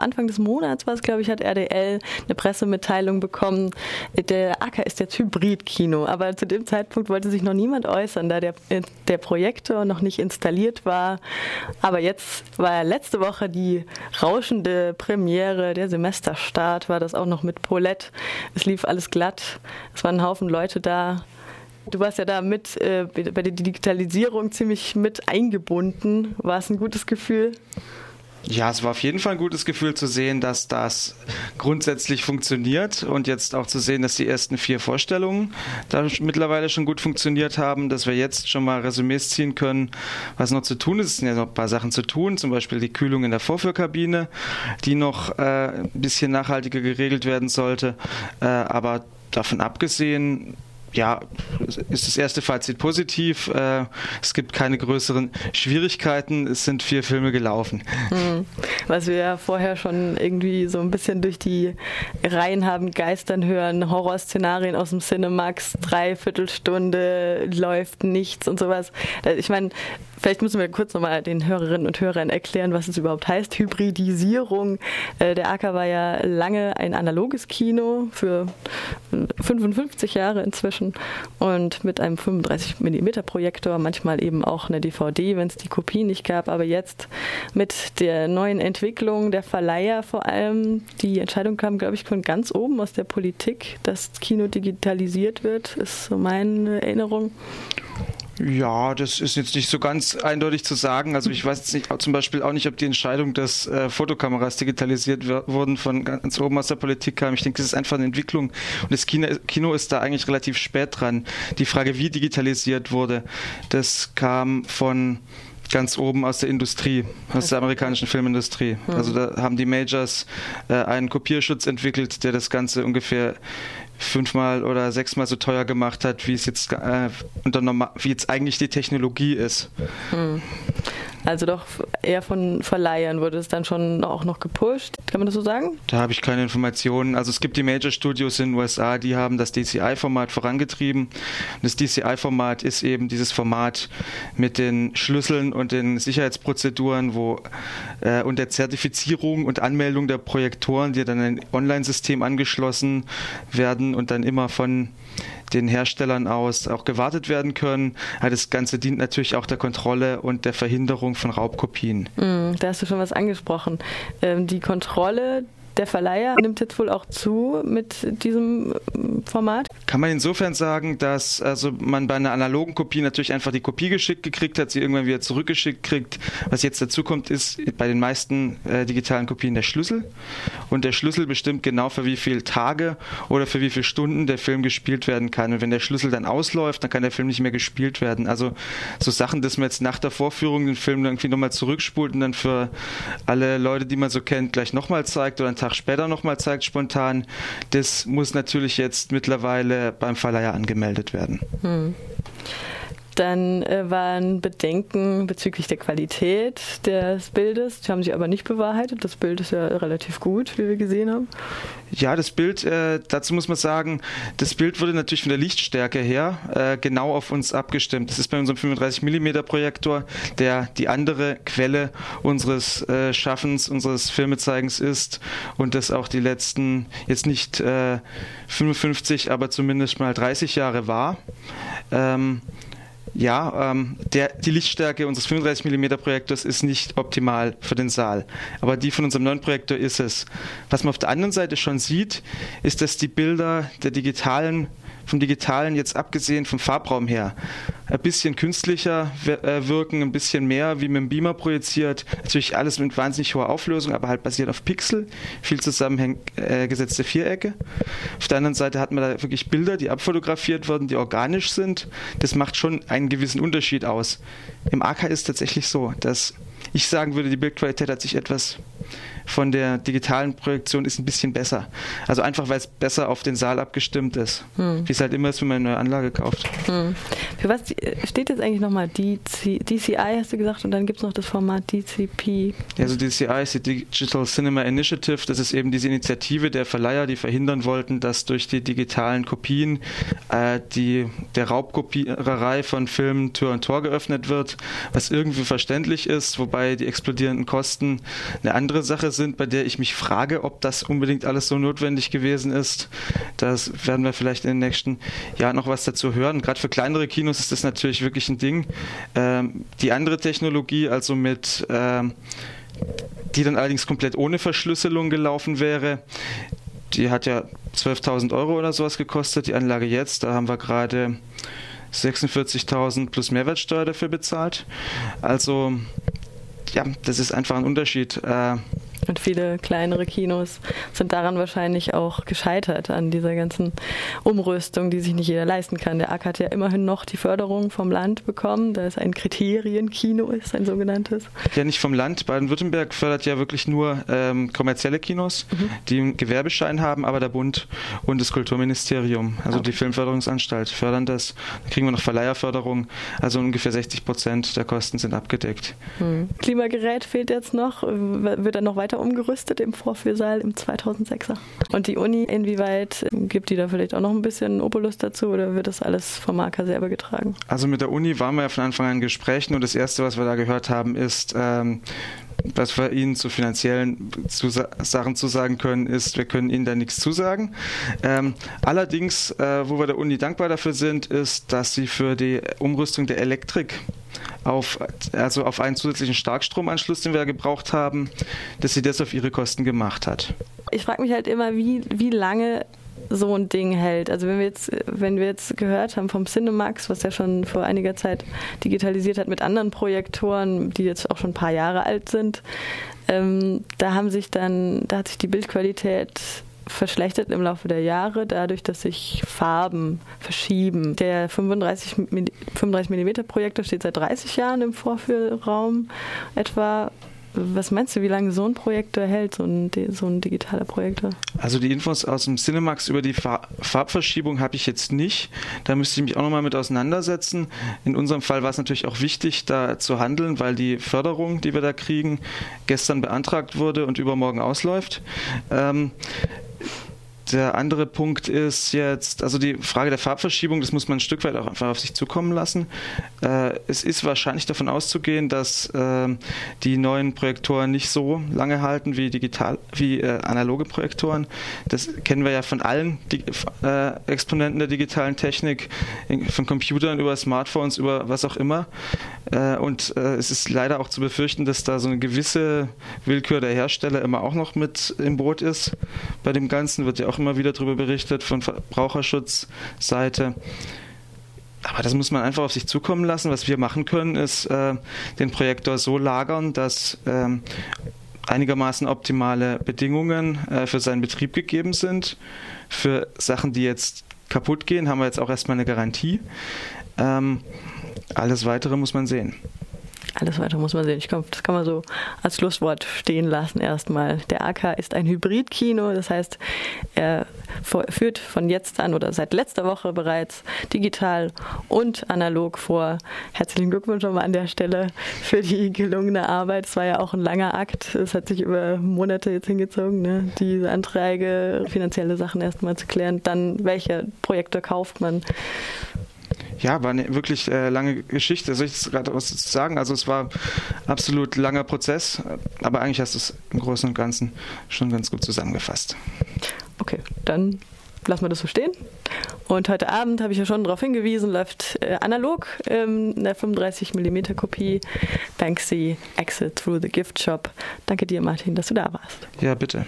Anfang des Monats war es, glaube ich, hat RDL eine Pressemitteilung bekommen. Der Acker ist jetzt Hybrid-Kino, aber zu dem Zeitpunkt wollte sich noch niemand äußern, da der, der Projektor noch nicht installiert war. Aber jetzt war letzte Woche die rauschende Premiere, der Semesterstart, war das auch noch mit Paulette. Es lief alles glatt, es waren ein Haufen Leute da. Du warst ja da mit äh, bei der Digitalisierung ziemlich mit eingebunden. War es ein gutes Gefühl? Ja, es war auf jeden Fall ein gutes Gefühl zu sehen, dass das grundsätzlich funktioniert und jetzt auch zu sehen, dass die ersten vier Vorstellungen da mittlerweile schon gut funktioniert haben, dass wir jetzt schon mal Resümees ziehen können, was noch zu tun ist. Es sind ja noch ein paar Sachen zu tun, zum Beispiel die Kühlung in der Vorführkabine, die noch äh, ein bisschen nachhaltiger geregelt werden sollte. Äh, aber davon abgesehen ja, ist das erste Fazit positiv. Äh, es gibt keine größeren Schwierigkeiten. Es sind vier Filme gelaufen. Hm. Was wir ja vorher schon irgendwie so ein bisschen durch die Reihen haben geistern hören, Horrorszenarien aus dem Cinemax, Dreiviertelstunde läuft nichts und sowas. Äh, ich meine, Vielleicht müssen wir kurz nochmal den Hörerinnen und Hörern erklären, was es überhaupt heißt. Hybridisierung. Äh, der Acker war ja lange ein analoges Kino für 55 Jahre inzwischen und mit einem 35 mm Projektor, manchmal eben auch eine DVD, wenn es die Kopie nicht gab. Aber jetzt mit der neuen Entwicklung der Verleiher vor allem, die Entscheidung kam, glaube ich, von ganz oben aus der Politik, dass Kino digitalisiert wird, ist so meine Erinnerung. Ja, das ist jetzt nicht so ganz eindeutig zu sagen. Also ich weiß jetzt nicht, zum Beispiel auch nicht, ob die Entscheidung, dass äh, Fotokameras digitalisiert wurden, von ganz oben aus der Politik kam. Ich denke, das ist einfach eine Entwicklung und das Kino, Kino ist da eigentlich relativ spät dran. Die Frage, wie digitalisiert wurde, das kam von ganz oben aus der Industrie, aus der amerikanischen Filmindustrie. Hm. Also da haben die Majors äh, einen Kopierschutz entwickelt, der das Ganze ungefähr fünfmal oder sechsmal so teuer gemacht hat, wie es jetzt äh, unter normal, wie jetzt eigentlich die Technologie ist. Hm. Also doch eher von Verleihern wurde es dann schon auch noch gepusht. Kann man das so sagen? Da habe ich keine Informationen. Also es gibt die Major Studios in den USA, die haben das DCI-Format vorangetrieben. Das DCI-Format ist eben dieses Format mit den Schlüsseln und den Sicherheitsprozeduren wo, äh, und der Zertifizierung und Anmeldung der Projektoren, die dann ein Online-System angeschlossen werden und dann immer von den Herstellern aus auch gewartet werden können. Das Ganze dient natürlich auch der Kontrolle und der Verhinderung von Raubkopien. Mm, da hast du schon was angesprochen. Ähm, die Kontrolle der Verleiher nimmt jetzt wohl auch zu mit diesem Format? Kann man insofern sagen, dass also man bei einer analogen Kopie natürlich einfach die Kopie geschickt gekriegt hat, sie irgendwann wieder zurückgeschickt kriegt. Was jetzt dazu kommt, ist bei den meisten äh, digitalen Kopien der Schlüssel. Und der Schlüssel bestimmt genau für wie viele Tage oder für wie viele Stunden der Film gespielt werden kann. Und wenn der Schlüssel dann ausläuft, dann kann der Film nicht mehr gespielt werden. Also so Sachen, dass man jetzt nach der Vorführung den Film irgendwie nochmal zurückspult und dann für alle Leute, die man so kennt, gleich nochmal zeigt oder einen Tag Tag später nochmal zeigt, spontan, das muss natürlich jetzt mittlerweile beim Verleiher angemeldet werden. Hm. Dann äh, waren Bedenken bezüglich der Qualität des Bildes. Die haben sich aber nicht bewahrheitet. Das Bild ist ja relativ gut, wie wir gesehen haben. Ja, das Bild, äh, dazu muss man sagen, das Bild wurde natürlich von der Lichtstärke her äh, genau auf uns abgestimmt. Das ist bei unserem 35 mm Projektor, der die andere Quelle unseres Schaffens, unseres Filmezeigens ist und das auch die letzten, jetzt nicht 55, äh, aber zumindest mal 30 Jahre war. Ähm, ja, ähm, der, die Lichtstärke unseres 35 mm Projektors ist nicht optimal für den Saal, aber die von unserem neuen Projektor ist es. Was man auf der anderen Seite schon sieht, ist, dass die Bilder der digitalen vom Digitalen jetzt abgesehen vom Farbraum her ein bisschen künstlicher äh, wirken, ein bisschen mehr wie mit dem Beamer projiziert. Natürlich alles mit wahnsinnig hoher Auflösung, aber halt basiert auf Pixel, viel zusammengesetzte Vierecke. Auf der anderen Seite hat man da wirklich Bilder, die abfotografiert werden, die organisch sind. Das macht schon einen gewissen Unterschied aus. Im AK ist tatsächlich so, dass ich sagen würde, die Bildqualität hat sich etwas von der digitalen Projektion ist ein bisschen besser. Also einfach, weil es besser auf den Saal abgestimmt ist. Hm. Wie es halt immer ist, wenn man eine neue Anlage kauft. Hm. Für was steht jetzt eigentlich nochmal DCI, hast du gesagt, und dann gibt es noch das Format DCP? Also DCI ist die Digital Cinema Initiative. Das ist eben diese Initiative der Verleiher, die verhindern wollten, dass durch die digitalen Kopien äh, die, der Raubkopiererei von Filmen Tür und Tor geöffnet wird, was irgendwie verständlich ist, wobei die explodierenden Kosten eine andere andere Sache sind, bei der ich mich frage, ob das unbedingt alles so notwendig gewesen ist. Das werden wir vielleicht in den nächsten Jahren noch was dazu hören. Gerade für kleinere Kinos ist das natürlich wirklich ein Ding. Ähm, die andere Technologie, also mit ähm, die dann allerdings komplett ohne Verschlüsselung gelaufen wäre, die hat ja 12.000 Euro oder sowas gekostet, die Anlage jetzt. Da haben wir gerade 46.000 plus Mehrwertsteuer dafür bezahlt. Also ja, das ist einfach ein Unterschied. Äh, und viele kleinere Kinos sind daran wahrscheinlich auch gescheitert an dieser ganzen Umrüstung, die sich nicht jeder leisten kann. Der AK hat ja immerhin noch die Förderung vom Land bekommen, da es ein Kriterienkino ist, ein sogenanntes. Ja, nicht vom Land. Baden-Württemberg fördert ja wirklich nur ähm, kommerzielle Kinos, mhm. die einen Gewerbeschein haben, aber der Bund und das Kulturministerium, also okay. die Filmförderungsanstalt, fördern das. Da kriegen wir noch Verleiherförderung, also ungefähr 60 Prozent der Kosten sind abgedeckt. Mhm. Klimagerät fehlt jetzt noch. Wird dann noch weiter umgerüstet im Vorführsaal im 2006er. Und die Uni, inwieweit gibt die da vielleicht auch noch ein bisschen Opulus dazu oder wird das alles vom Marker selber getragen? Also mit der Uni waren wir ja von Anfang an in Gesprächen und das Erste, was wir da gehört haben, ist, ähm, was wir Ihnen zu finanziellen Sachen zusagen können, ist, wir können Ihnen da nichts zusagen. Ähm, allerdings, äh, wo wir der Uni dankbar dafür sind, ist, dass sie für die Umrüstung der Elektrik auf, also auf einen zusätzlichen Starkstromanschluss, den wir gebraucht haben, dass sie das auf ihre Kosten gemacht hat. Ich frage mich halt immer, wie, wie lange so ein Ding hält. Also wenn wir jetzt, wenn wir jetzt gehört haben vom Cinemax, was ja schon vor einiger Zeit digitalisiert hat mit anderen Projektoren, die jetzt auch schon ein paar Jahre alt sind, ähm, da haben sich dann, da hat sich die Bildqualität verschlechtert im Laufe der Jahre, dadurch, dass sich Farben verschieben. Der 35, 35 mm Projektor steht seit 30 Jahren im Vorführraum etwa was meinst du, wie lange so ein Projektor hält, so ein, so ein digitaler Projektor? Also die Infos aus dem Cinemax über die Farbverschiebung habe ich jetzt nicht. Da müsste ich mich auch nochmal mit auseinandersetzen. In unserem Fall war es natürlich auch wichtig, da zu handeln, weil die Förderung, die wir da kriegen, gestern beantragt wurde und übermorgen ausläuft. Ähm, der andere Punkt ist jetzt, also die Frage der Farbverschiebung, das muss man ein Stück weit auch einfach auf sich zukommen lassen. Äh, es ist wahrscheinlich davon auszugehen, dass äh, die neuen Projektoren nicht so lange halten wie digital, wie äh, analoge Projektoren. Das kennen wir ja von allen die, äh, Exponenten der digitalen Technik, von Computern über Smartphones, über was auch immer. Äh, und äh, es ist leider auch zu befürchten, dass da so eine gewisse Willkür der Hersteller immer auch noch mit im Boot ist. Bei dem Ganzen wird ja auch immer wieder darüber berichtet von Verbraucherschutzseite. Aber das muss man einfach auf sich zukommen lassen. Was wir machen können, ist äh, den Projektor so lagern, dass ähm, einigermaßen optimale Bedingungen äh, für seinen Betrieb gegeben sind. Für Sachen, die jetzt kaputt gehen, haben wir jetzt auch erstmal eine Garantie. Ähm, alles weitere muss man sehen. Alles weitere muss man sehen. Ich glaube, das kann man so als Schlusswort stehen lassen erstmal. Der AK ist ein Hybridkino, das heißt, er führt von jetzt an oder seit letzter Woche bereits digital und analog vor. Herzlichen Glückwunsch nochmal an der Stelle für die gelungene Arbeit. Es war ja auch ein langer Akt. Es hat sich über Monate jetzt hingezogen, ne? diese Anträge, finanzielle Sachen erstmal zu klären. Dann, welcher Projektor kauft man? Ja, war eine wirklich äh, lange Geschichte. Soll ich jetzt gerade was sagen? Also es war absolut langer Prozess, aber eigentlich hast du es im Großen und Ganzen schon ganz gut zusammengefasst. Okay, dann lassen wir das so stehen. Und heute Abend habe ich ja schon darauf hingewiesen, läuft äh, analog ähm, eine 35 mm Kopie Banksy Exit Through the Gift Shop. Danke dir, Martin, dass du da warst. Ja, bitte.